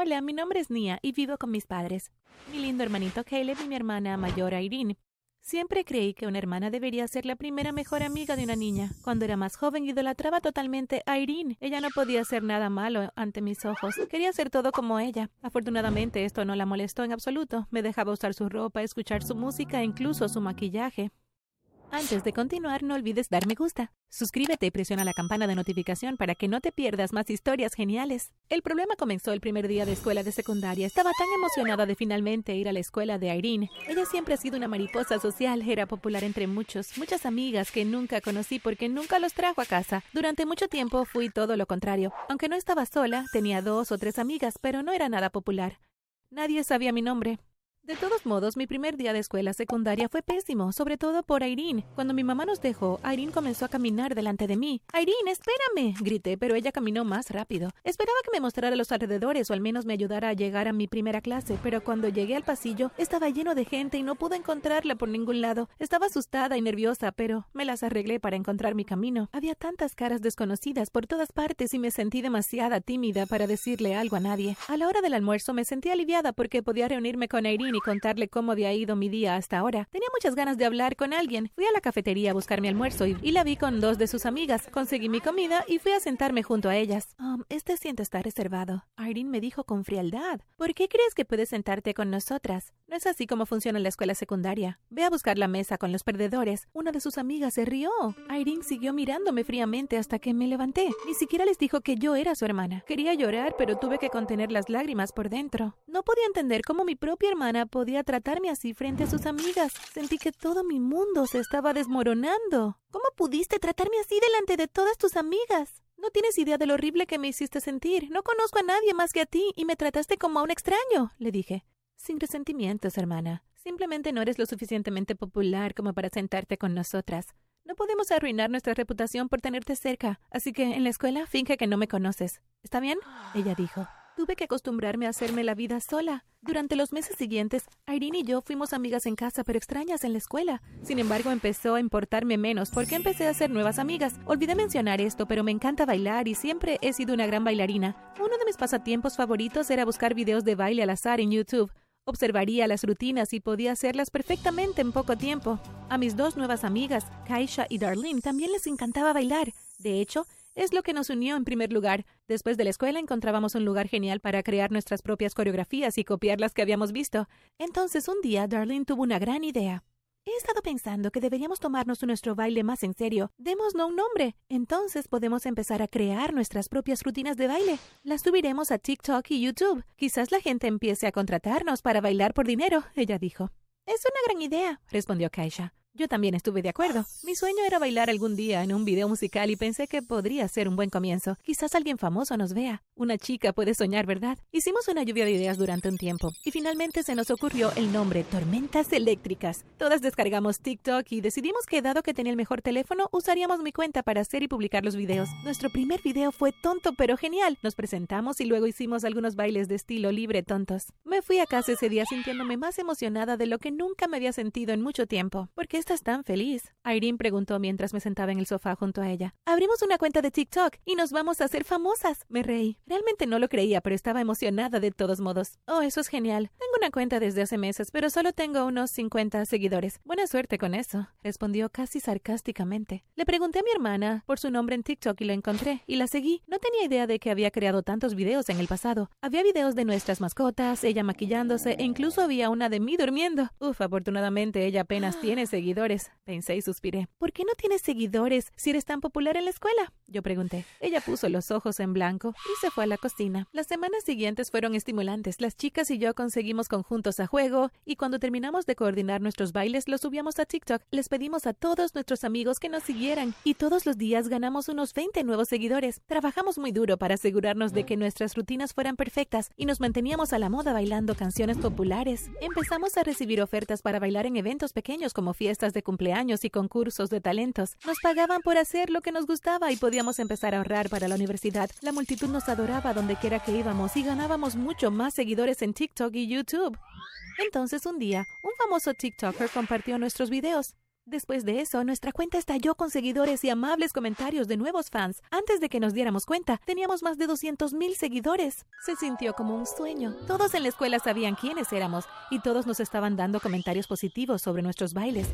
Hola, mi nombre es Nia y vivo con mis padres. Mi lindo hermanito Caleb y mi hermana mayor Irene. Siempre creí que una hermana debería ser la primera mejor amiga de una niña. Cuando era más joven idolatraba totalmente a Irene. Ella no podía hacer nada malo ante mis ojos. Quería hacer todo como ella. Afortunadamente esto no la molestó en absoluto. Me dejaba usar su ropa, escuchar su música e incluso su maquillaje. Antes de continuar, no olvides dar me gusta. Suscríbete y presiona la campana de notificación para que no te pierdas más historias geniales. El problema comenzó el primer día de escuela de secundaria. Estaba tan emocionada de finalmente ir a la escuela de Irene. Ella siempre ha sido una mariposa social, era popular entre muchos, muchas amigas que nunca conocí porque nunca los trajo a casa. Durante mucho tiempo fui todo lo contrario. Aunque no estaba sola, tenía dos o tres amigas, pero no era nada popular. Nadie sabía mi nombre. De todos modos, mi primer día de escuela secundaria fue pésimo, sobre todo por Irene. Cuando mi mamá nos dejó, Irene comenzó a caminar delante de mí. Irene, espérame, grité, pero ella caminó más rápido. Esperaba que me mostrara los alrededores o al menos me ayudara a llegar a mi primera clase, pero cuando llegué al pasillo estaba lleno de gente y no pude encontrarla por ningún lado. Estaba asustada y nerviosa, pero me las arreglé para encontrar mi camino. Había tantas caras desconocidas por todas partes y me sentí demasiada tímida para decirle algo a nadie. A la hora del almuerzo me sentí aliviada porque podía reunirme con Irene y contarle cómo había ido mi día hasta ahora. Tenía muchas ganas de hablar con alguien. Fui a la cafetería a buscar mi almuerzo y, la vi con dos de sus amigas. Conseguí mi comida y fui a sentarme junto a ellas. Um, este asiento está reservado. Irene me dijo con frialdad. ¿Por qué crees que puedes sentarte con nosotras? No es así como funciona la escuela secundaria. Ve a buscar la mesa con los perdedores. Una de sus amigas se rió. Irene siguió mirándome fríamente hasta que me levanté. Ni siquiera les dijo que yo era su hermana. Quería llorar, pero tuve que contener las lágrimas por dentro. No podía entender cómo mi propia hermana podía tratarme así frente a sus amigas. Sentí que todo mi mundo se estaba desmoronando. ¿Cómo pudiste tratarme así delante de todas tus amigas? No tienes idea de lo horrible que me hiciste sentir. No conozco a nadie más que a ti y me trataste como a un extraño, le dije. Sin resentimientos, hermana. Simplemente no eres lo suficientemente popular como para sentarte con nosotras. No podemos arruinar nuestra reputación por tenerte cerca, así que en la escuela finge que no me conoces. ¿Está bien? Ella dijo. Tuve que acostumbrarme a hacerme la vida sola. Durante los meses siguientes, Irene y yo fuimos amigas en casa, pero extrañas en la escuela. Sin embargo, empezó a importarme menos porque empecé a hacer nuevas amigas. Olvidé mencionar esto, pero me encanta bailar y siempre he sido una gran bailarina. Uno de mis pasatiempos favoritos era buscar videos de baile al azar en YouTube. Observaría las rutinas y podía hacerlas perfectamente en poco tiempo. A mis dos nuevas amigas, Kaisha y Darlene, también les encantaba bailar. De hecho, es lo que nos unió en primer lugar. Después de la escuela encontrábamos un lugar genial para crear nuestras propias coreografías y copiar las que habíamos visto. Entonces un día Darlene tuvo una gran idea. He estado pensando que deberíamos tomarnos nuestro baile más en serio. Démoslo un nombre. Entonces podemos empezar a crear nuestras propias rutinas de baile. Las subiremos a TikTok y YouTube. Quizás la gente empiece a contratarnos para bailar por dinero, ella dijo. Es una gran idea, respondió Kaisha. Yo también estuve de acuerdo. Mi sueño era bailar algún día en un video musical y pensé que podría ser un buen comienzo. Quizás alguien famoso nos vea. Una chica puede soñar, ¿verdad? Hicimos una lluvia de ideas durante un tiempo y finalmente se nos ocurrió el nombre Tormentas Eléctricas. Todas descargamos TikTok y decidimos que dado que tenía el mejor teléfono, usaríamos mi cuenta para hacer y publicar los videos. Nuestro primer video fue tonto pero genial. Nos presentamos y luego hicimos algunos bailes de estilo libre tontos. Me fui a casa ese día sintiéndome más emocionada de lo que nunca me había sentido en mucho tiempo. Porque estás tan feliz? Irene preguntó mientras me sentaba en el sofá junto a ella. Abrimos una cuenta de TikTok y nos vamos a hacer famosas. Me reí. Realmente no lo creía, pero estaba emocionada de todos modos. Oh, eso es genial. Tengo una cuenta desde hace meses, pero solo tengo unos 50 seguidores. Buena suerte con eso, respondió casi sarcásticamente. Le pregunté a mi hermana por su nombre en TikTok y lo encontré, y la seguí. No tenía idea de que había creado tantos videos en el pasado. Había videos de nuestras mascotas, ella maquillándose, e incluso había una de mí durmiendo. Uf, afortunadamente ella apenas tiene seguidores pensé y suspiré. ¿Por qué no tienes seguidores si eres tan popular en la escuela? Yo pregunté. Ella puso los ojos en blanco y se fue a la cocina. Las semanas siguientes fueron estimulantes. Las chicas y yo conseguimos conjuntos a juego y cuando terminamos de coordinar nuestros bailes los subíamos a TikTok. Les pedimos a todos nuestros amigos que nos siguieran y todos los días ganamos unos 20 nuevos seguidores. Trabajamos muy duro para asegurarnos de que nuestras rutinas fueran perfectas y nos manteníamos a la moda bailando canciones populares. Empezamos a recibir ofertas para bailar en eventos pequeños como fiestas de cumpleaños y concursos de talentos. Nos pagaban por hacer lo que nos gustaba y podíamos empezar a ahorrar para la universidad. La multitud nos adoraba donde quiera que íbamos y ganábamos mucho más seguidores en TikTok y YouTube. Entonces un día, un famoso TikToker compartió nuestros videos. Después de eso, nuestra cuenta estalló con seguidores y amables comentarios de nuevos fans. Antes de que nos diéramos cuenta, teníamos más de 200.000 seguidores. Se sintió como un sueño. Todos en la escuela sabían quiénes éramos y todos nos estaban dando comentarios positivos sobre nuestros bailes.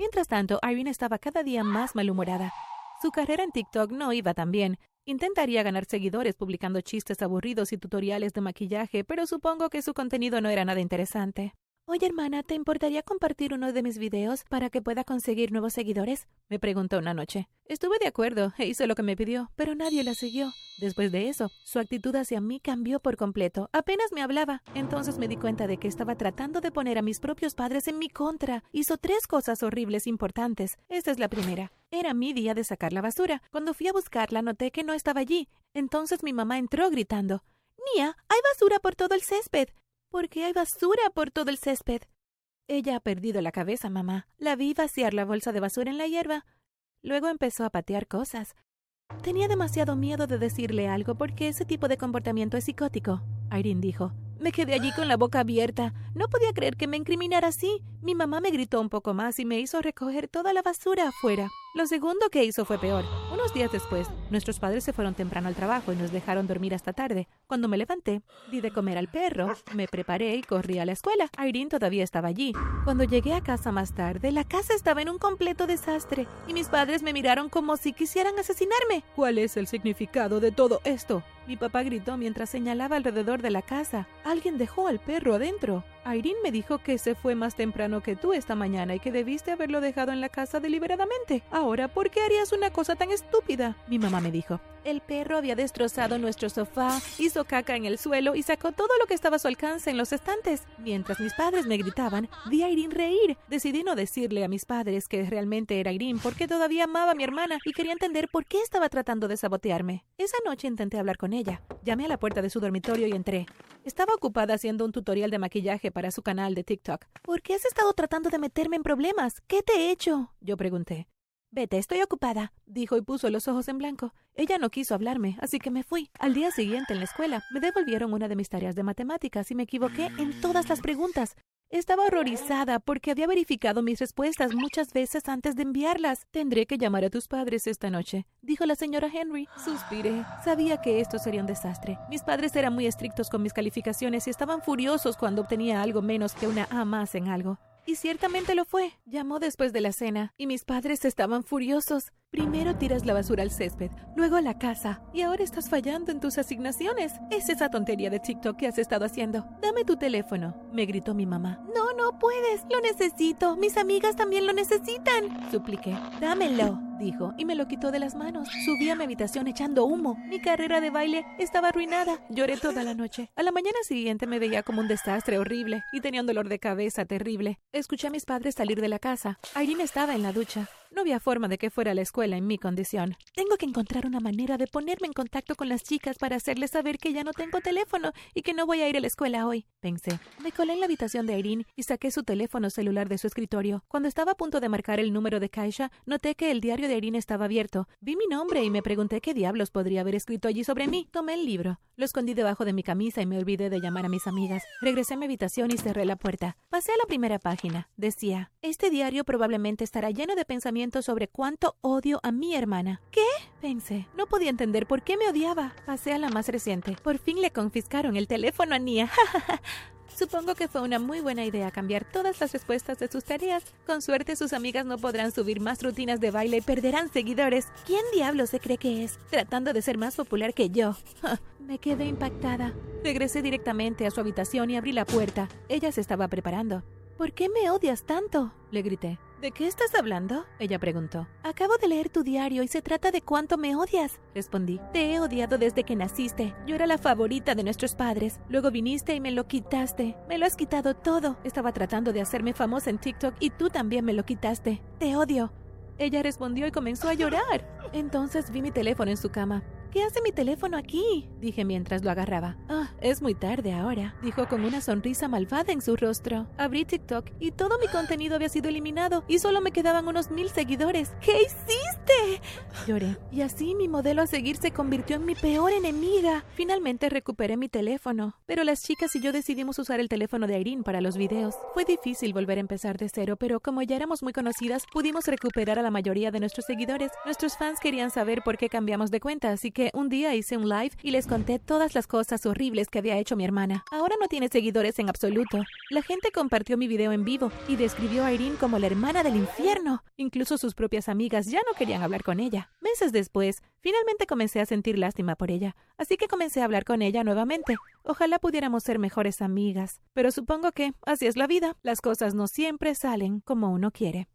Mientras tanto, Irene estaba cada día más malhumorada. Su carrera en TikTok no iba tan bien. Intentaría ganar seguidores publicando chistes aburridos y tutoriales de maquillaje, pero supongo que su contenido no era nada interesante. Oye, hermana, ¿te importaría compartir uno de mis videos para que pueda conseguir nuevos seguidores? me preguntó una noche. Estuve de acuerdo e hice lo que me pidió, pero nadie la siguió. Después de eso, su actitud hacia mí cambió por completo. Apenas me hablaba. Entonces me di cuenta de que estaba tratando de poner a mis propios padres en mi contra. Hizo tres cosas horribles importantes. Esta es la primera. Era mi día de sacar la basura. Cuando fui a buscarla noté que no estaba allí. Entonces mi mamá entró gritando. Nia, hay basura por todo el césped. ¿Por qué hay basura por todo el césped? Ella ha perdido la cabeza, mamá. La vi vaciar la bolsa de basura en la hierba. Luego empezó a patear cosas. Tenía demasiado miedo de decirle algo porque ese tipo de comportamiento es psicótico, Irene dijo. Me quedé allí con la boca abierta. No podía creer que me incriminara así. Mi mamá me gritó un poco más y me hizo recoger toda la basura afuera. Lo segundo que hizo fue peor. Unos días después, nuestros padres se fueron temprano al trabajo y nos dejaron dormir hasta tarde. Cuando me levanté, di de comer al perro, me preparé y corrí a la escuela. Irene todavía estaba allí. Cuando llegué a casa más tarde, la casa estaba en un completo desastre y mis padres me miraron como si quisieran asesinarme. ¿Cuál es el significado de todo esto? Mi papá gritó mientras señalaba alrededor de la casa. Alguien dejó al perro adentro. Irene me dijo que se fue más temprano que tú esta mañana y que debiste haberlo dejado en la casa deliberadamente. Ahora, ¿por qué harías una cosa tan estúpida? Mi mamá me dijo. El perro había destrozado nuestro sofá, hizo caca en el suelo y sacó todo lo que estaba a su alcance en los estantes. Mientras mis padres me gritaban, vi a Irene reír. Decidí no decirle a mis padres que realmente era Irene porque todavía amaba a mi hermana y quería entender por qué estaba tratando de sabotearme. Esa noche intenté hablar con ella. Llamé a la puerta de su dormitorio y entré. Estaba ocupada haciendo un tutorial de maquillaje para su canal de TikTok. ¿Por qué has estado tratando de meterme en problemas? ¿Qué te he hecho? Yo pregunté. Vete, estoy ocupada, dijo y puso los ojos en blanco. Ella no quiso hablarme, así que me fui. Al día siguiente en la escuela, me devolvieron una de mis tareas de matemáticas y me equivoqué en todas las preguntas. Estaba horrorizada porque había verificado mis respuestas muchas veces antes de enviarlas. Tendré que llamar a tus padres esta noche, dijo la señora Henry. Suspiré. Sabía que esto sería un desastre. Mis padres eran muy estrictos con mis calificaciones y estaban furiosos cuando obtenía algo menos que una A más en algo. Y ciertamente lo fue. Llamó después de la cena y mis padres estaban furiosos. Primero tiras la basura al césped, luego a la casa, y ahora estás fallando en tus asignaciones. Es esa tontería de TikTok que has estado haciendo. Dame tu teléfono, me gritó mi mamá. No, no puedes, lo necesito. Mis amigas también lo necesitan, supliqué. Dámelo, dijo, y me lo quitó de las manos. Subí a mi habitación echando humo. Mi carrera de baile estaba arruinada. Lloré toda la noche. A la mañana siguiente me veía como un desastre horrible y tenía un dolor de cabeza terrible. Escuché a mis padres salir de la casa. Irene estaba en la ducha. No había forma de que fuera a la escuela en mi condición. Tengo que encontrar una manera de ponerme en contacto con las chicas para hacerles saber que ya no tengo teléfono y que no voy a ir a la escuela hoy, pensé. Me colé en la habitación de Irene y saqué su teléfono celular de su escritorio. Cuando estaba a punto de marcar el número de Kaisha, noté que el diario de Irene estaba abierto. Vi mi nombre y me pregunté qué diablos podría haber escrito allí sobre mí. Tomé el libro, lo escondí debajo de mi camisa y me olvidé de llamar a mis amigas. Regresé a mi habitación y cerré la puerta. Pasé a la primera página. Decía, este diario probablemente estará lleno de pensamientos sobre cuánto odio a mi hermana. ¿Qué? Pensé. No podía entender por qué me odiaba. Pasé a la más reciente. Por fin le confiscaron el teléfono a Nia. Supongo que fue una muy buena idea cambiar todas las respuestas de sus tareas. Con suerte sus amigas no podrán subir más rutinas de baile y perderán seguidores. ¿Quién diablo se cree que es? Tratando de ser más popular que yo. Me quedé impactada. Regresé directamente a su habitación y abrí la puerta. Ella se estaba preparando. ¿Por qué me odias tanto? le grité. ¿De qué estás hablando? Ella preguntó. Acabo de leer tu diario y se trata de cuánto me odias, respondí. Te he odiado desde que naciste. Yo era la favorita de nuestros padres. Luego viniste y me lo quitaste. Me lo has quitado todo. Estaba tratando de hacerme famosa en TikTok y tú también me lo quitaste. Te odio. Ella respondió y comenzó a llorar. Entonces vi mi teléfono en su cama. ¿Qué hace mi teléfono aquí? dije mientras lo agarraba. Ah, es muy tarde ahora, dijo con una sonrisa malvada en su rostro. Abrí TikTok y todo mi contenido había sido eliminado y solo me quedaban unos mil seguidores. ¿Qué hiciste? Lloré. Y así mi modelo a seguir se convirtió en mi peor enemiga. Finalmente recuperé mi teléfono, pero las chicas y yo decidimos usar el teléfono de Irene para los videos. Fue difícil volver a empezar de cero, pero como ya éramos muy conocidas, pudimos recuperar a la mayoría de nuestros seguidores. Nuestros fans querían saber por qué cambiamos de cuenta, así que un día hice un live y les conté todas las cosas horribles que había hecho mi hermana. Ahora no tiene seguidores en absoluto. La gente compartió mi video en vivo y describió a Irene como la hermana del infierno. Incluso sus propias amigas ya no querían hablar con ella. Meses después, finalmente comencé a sentir lástima por ella, así que comencé a hablar con ella nuevamente. Ojalá pudiéramos ser mejores amigas, pero supongo que así es la vida. Las cosas no siempre salen como uno quiere.